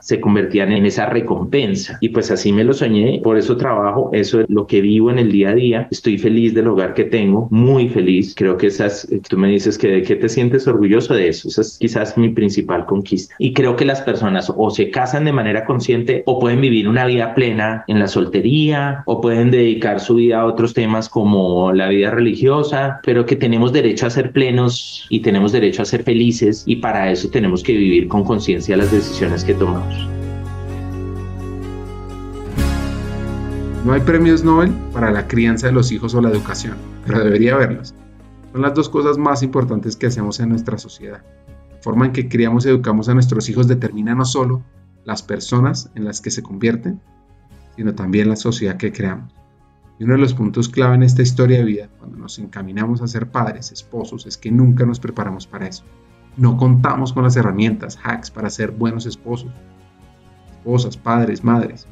se convertían en esa recompensa. Y pues así me lo soñé, por eso trabajo, eso es lo que vivo en el día a día. Estoy feliz del hogar que tengo, muy feliz. Creo que esas, tú me dices que de qué te sientes orgulloso de eso. Esa es quizás mi principal conquista. Y creo que las personas o se casan de manera consciente o pueden vivir una vida plena en la soltería o pueden dedicar su vida a otros temas como la vida religiosa, pero que tenemos derecho a ser plenos y tenemos derecho a ser felices y para eso tenemos que vivir con conciencia las decisiones que tomamos. No hay premios Nobel para la crianza de los hijos o la educación, pero debería haberlos. Son las dos cosas más importantes que hacemos en nuestra sociedad. La forma en que criamos y educamos a nuestros hijos determina no solo las personas en las que se convierten, sino también la sociedad que creamos. Y uno de los puntos clave en esta historia de vida, cuando nos encaminamos a ser padres, esposos, es que nunca nos preparamos para eso. No contamos con las herramientas, hacks para ser buenos esposos, esposas, padres, madres.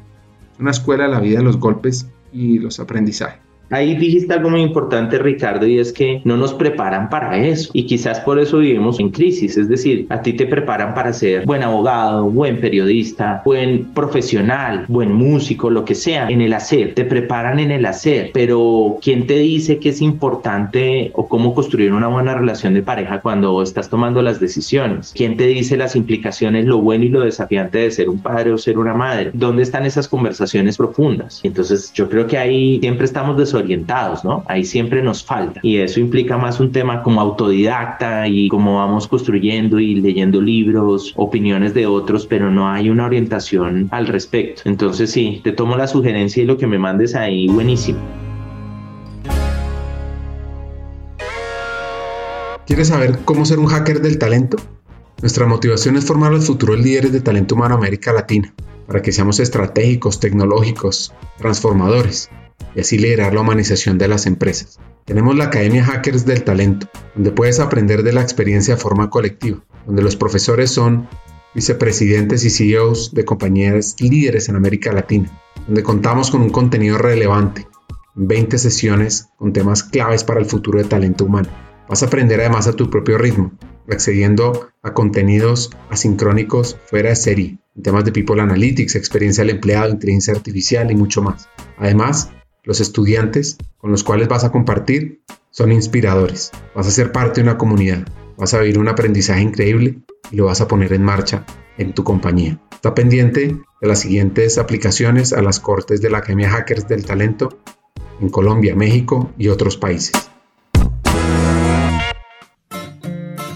Es una escuela de la vida de los golpes y los aprendizajes. Ahí dijiste algo muy importante, Ricardo, y es que no nos preparan para eso. Y quizás por eso vivimos en crisis. Es decir, a ti te preparan para ser buen abogado, buen periodista, buen profesional, buen músico, lo que sea, en el hacer. Te preparan en el hacer. Pero ¿quién te dice que es importante o cómo construir una buena relación de pareja cuando estás tomando las decisiones? ¿Quién te dice las implicaciones, lo bueno y lo desafiante de ser un padre o ser una madre? ¿Dónde están esas conversaciones profundas? Entonces, yo creo que ahí siempre estamos desorientados orientados, ¿no? Ahí siempre nos falta. Y eso implica más un tema como autodidacta y como vamos construyendo y leyendo libros, opiniones de otros, pero no hay una orientación al respecto. Entonces sí, te tomo la sugerencia y lo que me mandes ahí, buenísimo. ¿Quieres saber cómo ser un hacker del talento? Nuestra motivación es formar a los futuros líderes de talento humano América Latina, para que seamos estratégicos, tecnológicos, transformadores y así liderar la humanización de las empresas. Tenemos la Academia Hackers del Talento, donde puedes aprender de la experiencia de forma colectiva, donde los profesores son vicepresidentes y CEOs de compañías líderes en América Latina, donde contamos con un contenido relevante, 20 sesiones con temas claves para el futuro de talento humano. Vas a aprender además a tu propio ritmo, accediendo a contenidos asincrónicos fuera de serie, en temas de People Analytics, experiencia del empleado, inteligencia artificial y mucho más. Además, los estudiantes con los cuales vas a compartir son inspiradores. Vas a ser parte de una comunidad, vas a vivir un aprendizaje increíble y lo vas a poner en marcha en tu compañía. Está pendiente de las siguientes aplicaciones a las cortes de la Academia Hackers del Talento en Colombia, México y otros países.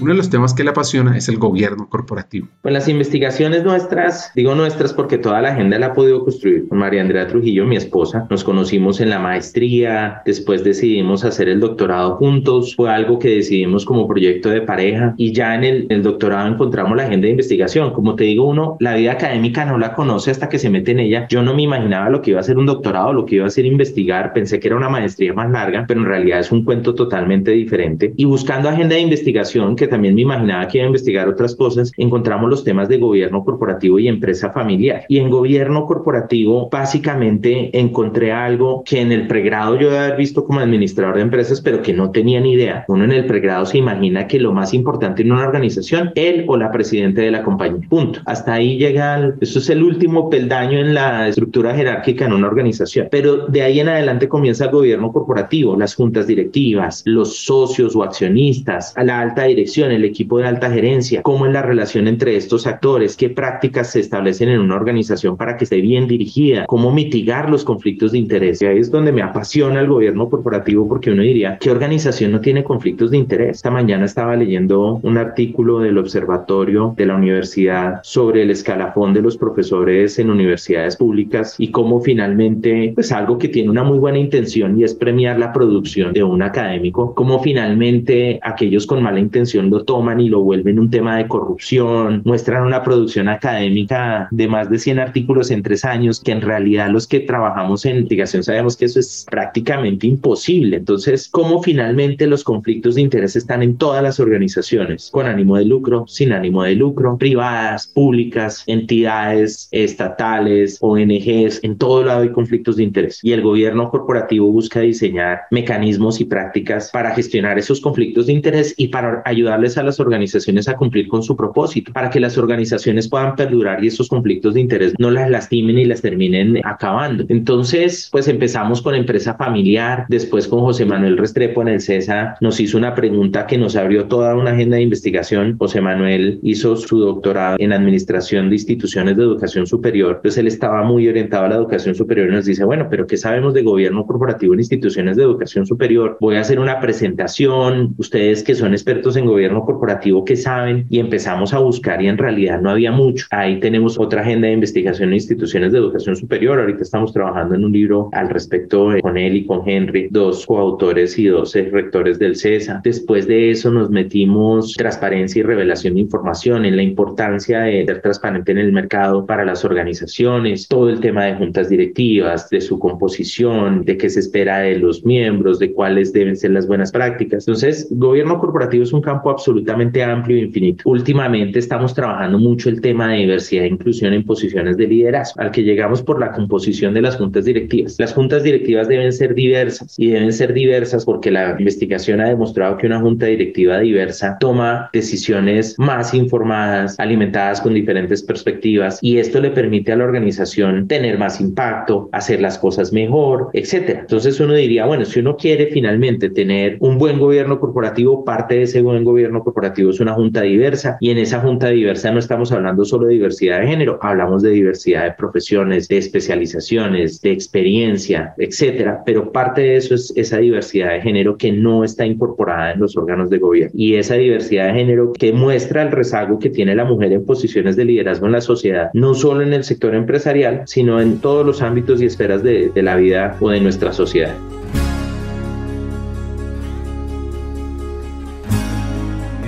Uno de los temas que le apasiona es el gobierno corporativo. Pues las investigaciones nuestras, digo nuestras porque toda la agenda la ha podido construir con María Andrea Trujillo, mi esposa. Nos conocimos en la maestría, después decidimos hacer el doctorado juntos, fue algo que decidimos como proyecto de pareja y ya en el, el doctorado encontramos la agenda de investigación. Como te digo, uno, la vida académica no la conoce hasta que se mete en ella. Yo no me imaginaba lo que iba a ser un doctorado, lo que iba a ser investigar, pensé que era una maestría más larga, pero en realidad es un cuento totalmente diferente. Y buscando agenda de investigación, que también me imaginaba que iba a investigar otras cosas, encontramos los temas de gobierno corporativo y empresa familiar. Y en gobierno corporativo, básicamente encontré algo que en el pregrado yo debe haber visto como administrador de empresas, pero que no tenía ni idea. Uno en el pregrado se imagina que lo más importante en una organización, él o la presidente de la compañía. Punto. Hasta ahí llega, eso es el último peldaño en la estructura jerárquica en una organización. Pero de ahí en adelante comienza el gobierno corporativo, las juntas directivas, los socios o accionistas, a la alta dirección el equipo de alta gerencia, cómo es la relación entre estos actores, qué prácticas se establecen en una organización para que esté bien dirigida, cómo mitigar los conflictos de interés. Y ahí es donde me apasiona el gobierno corporativo porque uno diría, ¿qué organización no tiene conflictos de interés? Esta mañana estaba leyendo un artículo del Observatorio de la Universidad sobre el escalafón de los profesores en universidades públicas y cómo finalmente, pues algo que tiene una muy buena intención y es premiar la producción de un académico, cómo finalmente aquellos con mala intención lo toman y lo vuelven un tema de corrupción, muestran una producción académica de más de 100 artículos en tres años, que en realidad los que trabajamos en investigación sabemos que eso es prácticamente imposible. Entonces, ¿cómo finalmente los conflictos de interés están en todas las organizaciones? Con ánimo de lucro, sin ánimo de lucro, privadas, públicas, entidades estatales, ONGs, en todo lado hay conflictos de interés. Y el gobierno corporativo busca diseñar mecanismos y prácticas para gestionar esos conflictos de interés y para ayudarles a las organizaciones a cumplir con su propósito, para que las organizaciones puedan perdurar y esos conflictos de interés no las lastimen y las terminen acabando. Entonces, pues empezamos con empresa familiar, después con José Manuel Restrepo en el CESA nos hizo una pregunta que nos abrió toda una agenda de investigación. José Manuel hizo su doctorado en administración de instituciones de educación superior, entonces él estaba muy orientado a la educación superior y nos dice, bueno, pero ¿qué sabemos de gobierno corporativo en instituciones de educación superior? Voy a hacer una presentación, ustedes que son expertos en gobierno corporativo, ¿qué saben? Y empezamos a buscar y en realidad no había mucho. Ahí tenemos otra agenda de investigación en instituciones de educación superior. Ahorita estamos trabajando en un libro al respecto con él y con Henry, dos coautores y dos rectores del CESA. Después de eso nos metimos transparencia y revelación de información en la importancia de ser transparente en el mercado para las organizaciones, todo el tema de juntas directivas, de su composición, de qué se espera de los miembros, de cuáles deben ser las buenas prácticas. Entonces, gobierno corporativo es un campo absolutamente amplio e infinito. Últimamente estamos trabajando mucho el tema de diversidad e inclusión en posiciones de liderazgo, al que llegamos por la composición de las juntas directivas. Las juntas directivas deben ser diversas y deben ser diversas porque la investigación ha demostrado que una junta directiva diversa toma decisiones más informadas, alimentadas con diferentes perspectivas y esto le permite a la organización tener más impacto, hacer las cosas mejor, etcétera. Entonces uno diría, bueno, si uno quiere finalmente tener un buen gobierno corporativo, parte de ese buen gobierno corporativo es una junta diversa y en esa junta diversa no estamos hablando solo de diversidad de género, hablamos de diversidad de profesiones, de especializaciones, de experiencia, etcétera, pero parte de eso es esa diversidad de género que no está incorporada en los órganos de gobierno y esa diversidad de género que muestra el rezago que tiene la mujer en posiciones de liderazgo en la sociedad, no solo en el sector empresarial, sino en todos los ámbitos y esferas de, de la vida o de nuestra sociedad.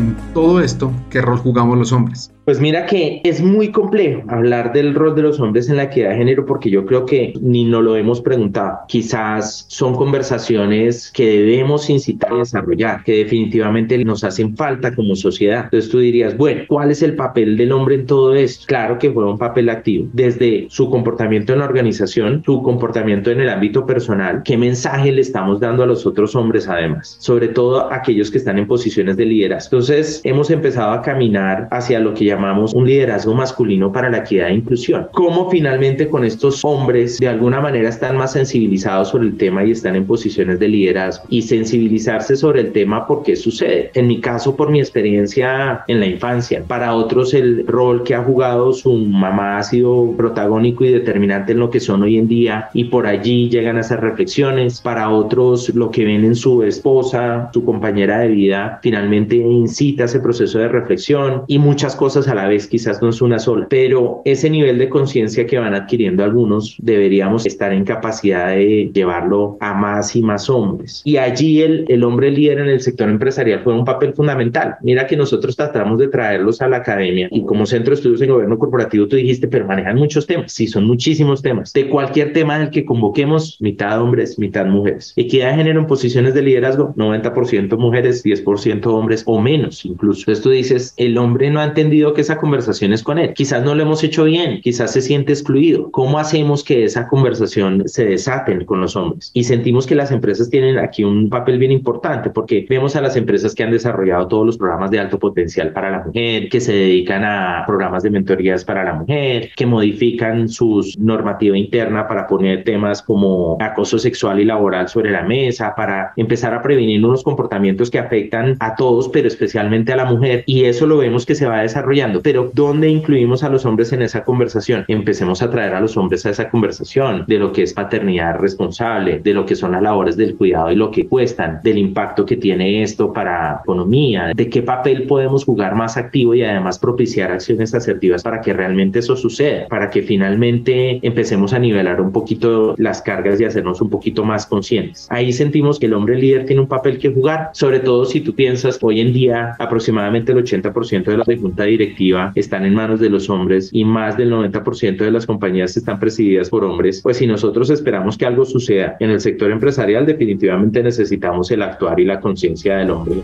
En todo esto, ¿qué rol jugamos los hombres? Pues mira que es muy complejo hablar del rol de los hombres en la equidad de género porque yo creo que ni nos lo hemos preguntado. Quizás son conversaciones que debemos incitar y desarrollar, que definitivamente nos hacen falta como sociedad. Entonces tú dirías, bueno, ¿cuál es el papel del hombre en todo esto? Claro que fue un papel activo, desde su comportamiento en la organización, su comportamiento en el ámbito personal, qué mensaje le estamos dando a los otros hombres además, sobre todo aquellos que están en posiciones de liderazgo. Entonces hemos empezado a caminar hacia lo que llamamos un liderazgo masculino para la equidad e inclusión. ¿Cómo finalmente con estos hombres de alguna manera están más sensibilizados sobre el tema y están en posiciones de liderazgo? Y sensibilizarse sobre el tema por qué sucede. En mi caso, por mi experiencia en la infancia. Para otros, el rol que ha jugado su mamá ha sido protagónico y determinante en lo que son hoy en día y por allí llegan a esas reflexiones. Para otros, lo que ven en su esposa, su compañera de vida, finalmente incita a ese proceso de reflexión y muchas cosas a la vez, quizás no es una sola, pero ese nivel de conciencia que van adquiriendo algunos deberíamos estar en capacidad de llevarlo a más y más hombres. Y allí el, el hombre líder en el sector empresarial fue un papel fundamental. Mira que nosotros tratamos de traerlos a la academia y como centro de estudios en gobierno corporativo tú dijiste, pero manejan muchos temas. Sí, son muchísimos temas. De cualquier tema del que convoquemos, mitad hombres, mitad mujeres. Equidad de género en posiciones de liderazgo, 90% mujeres, 10% hombres o menos incluso. Entonces tú dices, el hombre no ha entendido que esa conversación es con él. Quizás no lo hemos hecho bien, quizás se siente excluido. ¿Cómo hacemos que esa conversación se desaten con los hombres? Y sentimos que las empresas tienen aquí un papel bien importante porque vemos a las empresas que han desarrollado todos los programas de alto potencial para la mujer, que se dedican a programas de mentorías para la mujer, que modifican su normativa interna para poner temas como acoso sexual y laboral sobre la mesa, para empezar a prevenir unos comportamientos que afectan a todos, pero especialmente a la mujer. Y eso lo vemos que se va desarrollando pero ¿dónde incluimos a los hombres en esa conversación? Empecemos a traer a los hombres a esa conversación de lo que es paternidad responsable, de lo que son las labores del cuidado y lo que cuestan, del impacto que tiene esto para economía, de qué papel podemos jugar más activo y además propiciar acciones asertivas para que realmente eso suceda, para que finalmente empecemos a nivelar un poquito las cargas y hacernos un poquito más conscientes. Ahí sentimos que el hombre líder tiene un papel que jugar, sobre todo si tú piensas hoy en día aproximadamente aproximadamente el 80% de la junta directiva están en manos de los hombres y más del 90% de las compañías están presididas por hombres, pues si nosotros esperamos que algo suceda en el sector empresarial, definitivamente necesitamos el actuar y la conciencia del hombre.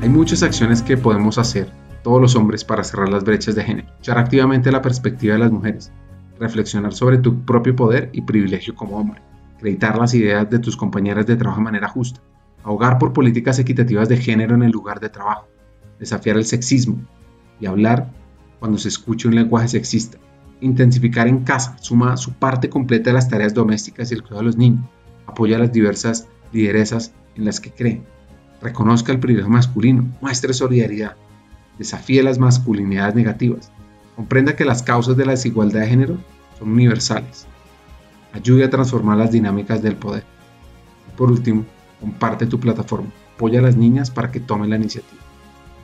Hay muchas acciones que podemos hacer, todos los hombres, para cerrar las brechas de género, echar activamente la perspectiva de las mujeres, reflexionar sobre tu propio poder y privilegio como hombre, acreditar las ideas de tus compañeras de trabajo de manera justa, ahogar por políticas equitativas de género en el lugar de trabajo, desafiar el sexismo y hablar cuando se escuche un lenguaje sexista, intensificar en casa, suma su parte completa de las tareas domésticas y el cuidado de los niños, apoya a las diversas lideresas en las que cree, reconozca el privilegio masculino, muestre solidaridad, desafíe las masculinidades negativas, comprenda que las causas de la desigualdad de género son universales, ayude a transformar las dinámicas del poder. Y por último, comparte tu plataforma, apoya a las niñas para que tomen la iniciativa.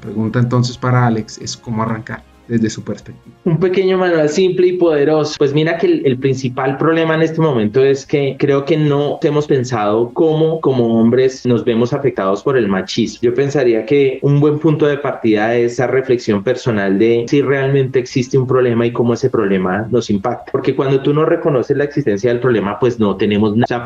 Pregunta entonces para Alex es cómo arrancar desde su perspectiva. Un pequeño manual simple y poderoso. Pues mira que el, principal problema en este momento es que creo que no hemos pensado cómo como hombres nos vemos afectados por el machismo. Yo pensaría que un buen punto de partida es esa reflexión personal de si realmente existe un problema y cómo ese problema nos impacta. Porque cuando tú no reconoces la existencia del problema, pues no tenemos nada. O sea,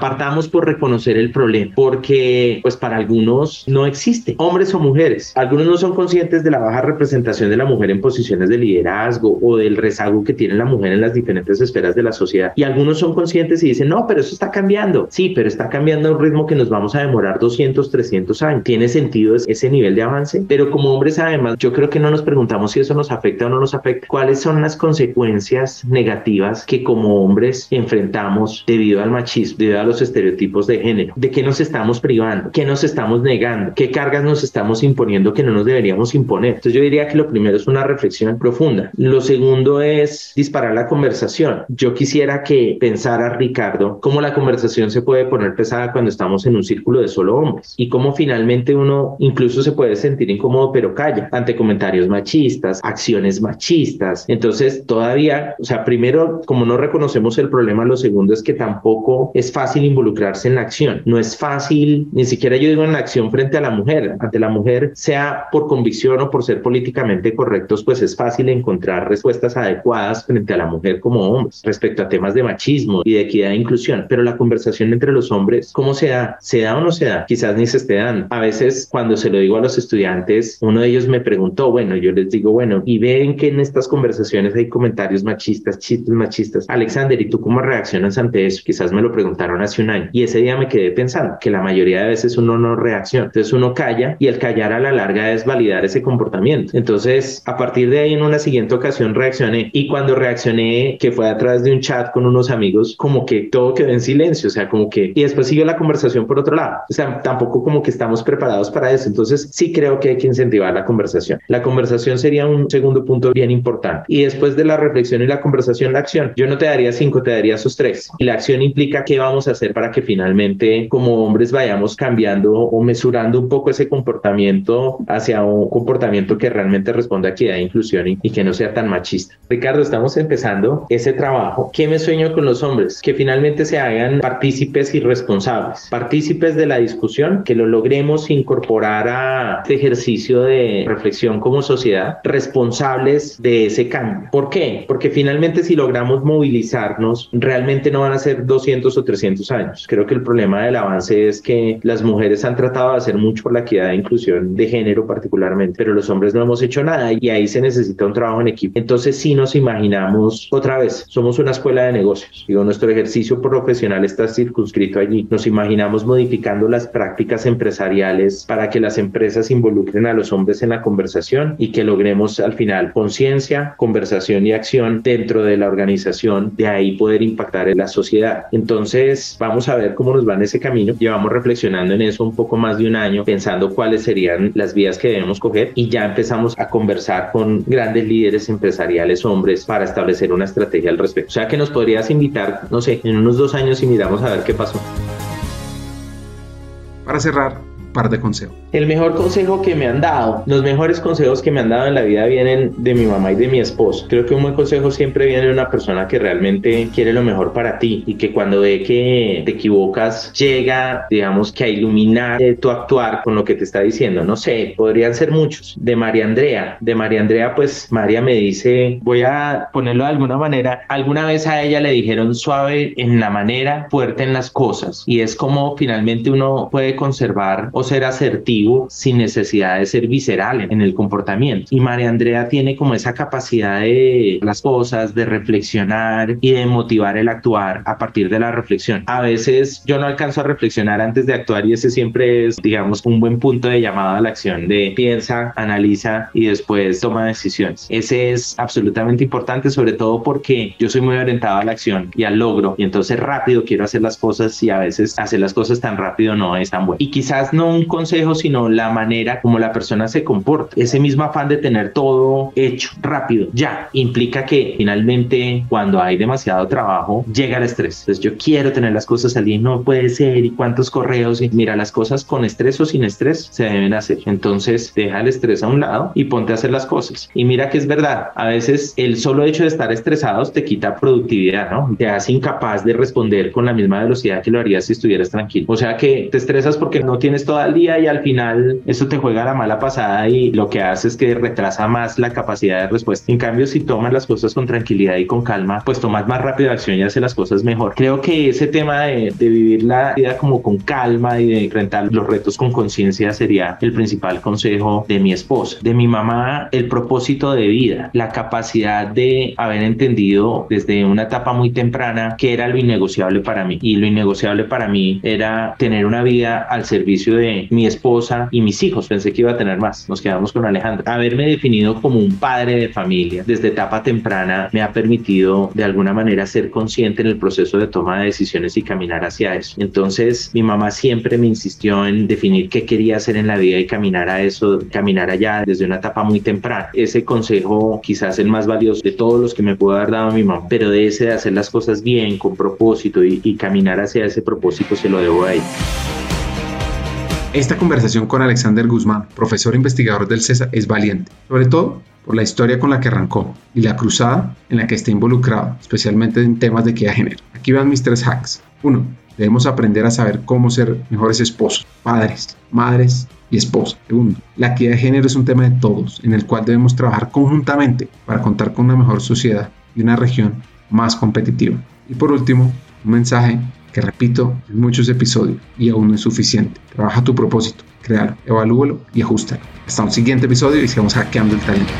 por reconocer el problema, porque pues para algunos no existe, hombres o mujeres. Algunos no son conscientes de la baja representación de la mujer en posiciones de liderazgo o del rezago que tiene la mujer en las diferentes esferas de la sociedad. Y algunos son conscientes y dicen, no, pero eso está cambiando. Sí, pero está cambiando a un ritmo que nos vamos a demorar 200, 300 años. ¿Tiene sentido ese nivel de avance? Pero como hombres, además, yo creo que no nos preguntamos si eso nos afecta o no nos afecta. ¿Cuáles son las consecuencias negativas que como hombres enfrentamos debido al machismo, debido a los estereotipos de género? ¿De qué nos estamos privando? ¿Qué nos estamos negando? ¿Qué cargas nos estamos imponiendo que no nos deberíamos imponer? Entonces yo diría que lo primero es una reflexión profunda. Lo segundo es disparar la conversación. Yo quisiera que pensara Ricardo cómo la conversación se puede poner pesada cuando estamos en un círculo de solo hombres y cómo finalmente uno incluso se puede sentir incómodo pero calla ante comentarios machistas, acciones machistas. Entonces todavía, o sea, primero como no reconocemos el problema, lo segundo es que tampoco es fácil involucrarse en la acción. No es fácil, ni siquiera yo digo en la acción frente a la mujer, ante la mujer, sea por convicción o por ser políticamente correctos, pues es fácil encontrar respuestas adecuadas frente a la mujer como hombres respecto a temas de machismo y de equidad e inclusión. Pero la conversación entre los hombres, ¿cómo se da? ¿Se da o no se da? Quizás ni se esté dando. A veces cuando se lo digo a los estudiantes, uno de ellos me preguntó, bueno, yo les digo, bueno, y ven que en estas conversaciones hay comentarios machistas, chistes machistas. Alexander, ¿y tú cómo reaccionas ante eso? Quizás me lo preguntaron hace un año. Y ese día me quedé pensando que la mayoría de veces uno no reacciona. Entonces uno calla y el callar a la larga es validar ese comportamiento. Entonces, a partir de ahí en una siguiente ocasión reaccioné y cuando reaccioné, que fue a través de un chat con unos amigos, como que todo quedó en silencio, o sea, como que, y después siguió la conversación por otro lado, o sea, tampoco como que estamos preparados para eso, entonces sí creo que hay que incentivar la conversación. La conversación sería un segundo punto bien importante y después de la reflexión y la conversación, la acción. Yo no te daría cinco, te daría esos tres. Y la acción implica qué vamos a hacer para que finalmente como hombres vayamos cambiando o mesurando un poco ese comportamiento hacia un comportamiento que realmente responda a equidad e inclusión y, que no sea tan machista. Ricardo, estamos empezando ese trabajo. ¿Qué me sueño con los hombres? Que finalmente se hagan partícipes y responsables, partícipes de la discusión, que lo logremos incorporar a este ejercicio de reflexión como sociedad, responsables de ese cambio. ¿Por qué? Porque finalmente si logramos movilizarnos, realmente no van a ser 200 o 300 años. Creo que el problema del avance es que las mujeres han tratado de hacer mucho por la equidad e inclusión de género particularmente, pero los hombres no hemos hecho nada y ahí se necesita un trabajo en equipo. Entonces si nos imaginamos otra vez, somos una escuela de negocios. Digo, nuestro ejercicio profesional está circunscrito allí. Nos imaginamos modificando las prácticas empresariales para que las empresas involucren a los hombres en la conversación y que logremos al final conciencia, conversación y acción dentro de la organización, de ahí poder impactar en la sociedad. Entonces, vamos a ver cómo nos va en ese camino. Llevamos reflexionando en eso un poco más de un año, pensando cuáles serían las vías que debemos coger y ya empezamos a conversar con grandes líderes líderes empresariales hombres para establecer una estrategia al respecto. O sea que nos podrías invitar, no sé, en unos dos años y miramos a ver qué pasó. Para cerrar, par de consejos. El mejor consejo que me han dado, los mejores consejos que me han dado en la vida vienen de mi mamá y de mi esposo. Creo que un buen consejo siempre viene de una persona que realmente quiere lo mejor para ti y que cuando ve que te equivocas llega, digamos, que a iluminar tu actuar con lo que te está diciendo. No sé, podrían ser muchos. De María Andrea, de María Andrea, pues María me dice, voy a ponerlo de alguna manera, alguna vez a ella le dijeron suave en la manera, fuerte en las cosas y es como finalmente uno puede conservar o ser asertivo sin necesidad de ser visceral en el comportamiento. Y María Andrea tiene como esa capacidad de las cosas, de reflexionar y de motivar el actuar a partir de la reflexión. A veces yo no alcanzo a reflexionar antes de actuar y ese siempre es, digamos, un buen punto de llamada a la acción de piensa, analiza y después toma decisiones. Ese es absolutamente importante, sobre todo porque yo soy muy orientado a la acción y al logro y entonces rápido quiero hacer las cosas y a veces hacer las cosas tan rápido no es tan bueno. Y quizás no un consejo, sino la manera como la persona se comporta. Ese mismo afán de tener todo hecho rápido, ya, implica que finalmente cuando hay demasiado trabajo llega el estrés. Entonces yo quiero tener las cosas al día, no puede ser, y cuántos correos, y mira, las cosas con estrés o sin estrés se deben hacer. Entonces deja el estrés a un lado y ponte a hacer las cosas. Y mira que es verdad, a veces el solo hecho de estar estresados te quita productividad, ¿no? Te hace incapaz de responder con la misma velocidad que lo harías si estuvieras tranquilo. O sea que te estresas porque no tienes todo el día y al final eso te juega la mala pasada y lo que hace es que retrasa más la capacidad de respuesta. En cambio, si tomas las cosas con tranquilidad y con calma, pues tomas más rápido acción y haces las cosas mejor. Creo que ese tema de, de vivir la vida como con calma y de enfrentar los retos con conciencia sería el principal consejo de mi esposa. De mi mamá, el propósito de vida, la capacidad de haber entendido desde una etapa muy temprana que era lo innegociable para mí. Y lo innegociable para mí era tener una vida al servicio de mi esposa y mis hijos. Pensé que iba a tener más. Nos quedamos con Alejandro. Haberme definido como un padre de familia desde etapa temprana me ha permitido de alguna manera ser consciente en el proceso de toma de decisiones y caminar hacia eso. Entonces mi mamá siempre me insistió en definir qué quería hacer en la vida y caminar a eso, caminar allá desde una etapa muy temprana. Ese consejo quizás el más valioso de todos los que me pudo haber dado mi mamá, pero de ese de hacer las cosas bien, con propósito y, y caminar hacia ese propósito se lo debo a ella. Esta conversación con Alexander Guzmán, profesor investigador del CESA, es valiente, sobre todo por la historia con la que arrancó y la cruzada en la que está involucrado, especialmente en temas de equidad de género. Aquí van mis tres hacks. Uno, Debemos aprender a saber cómo ser mejores esposos, padres, madres y esposas. Segundo, la equidad de género es un tema de todos, en el cual debemos trabajar conjuntamente para contar con una mejor sociedad y una región más competitiva. Y por último, un mensaje que repito en muchos episodios y aún no es suficiente. Trabaja tu propósito, créalo, evalúalo y ajustalo. Hasta un siguiente episodio y sigamos hackeando el talento.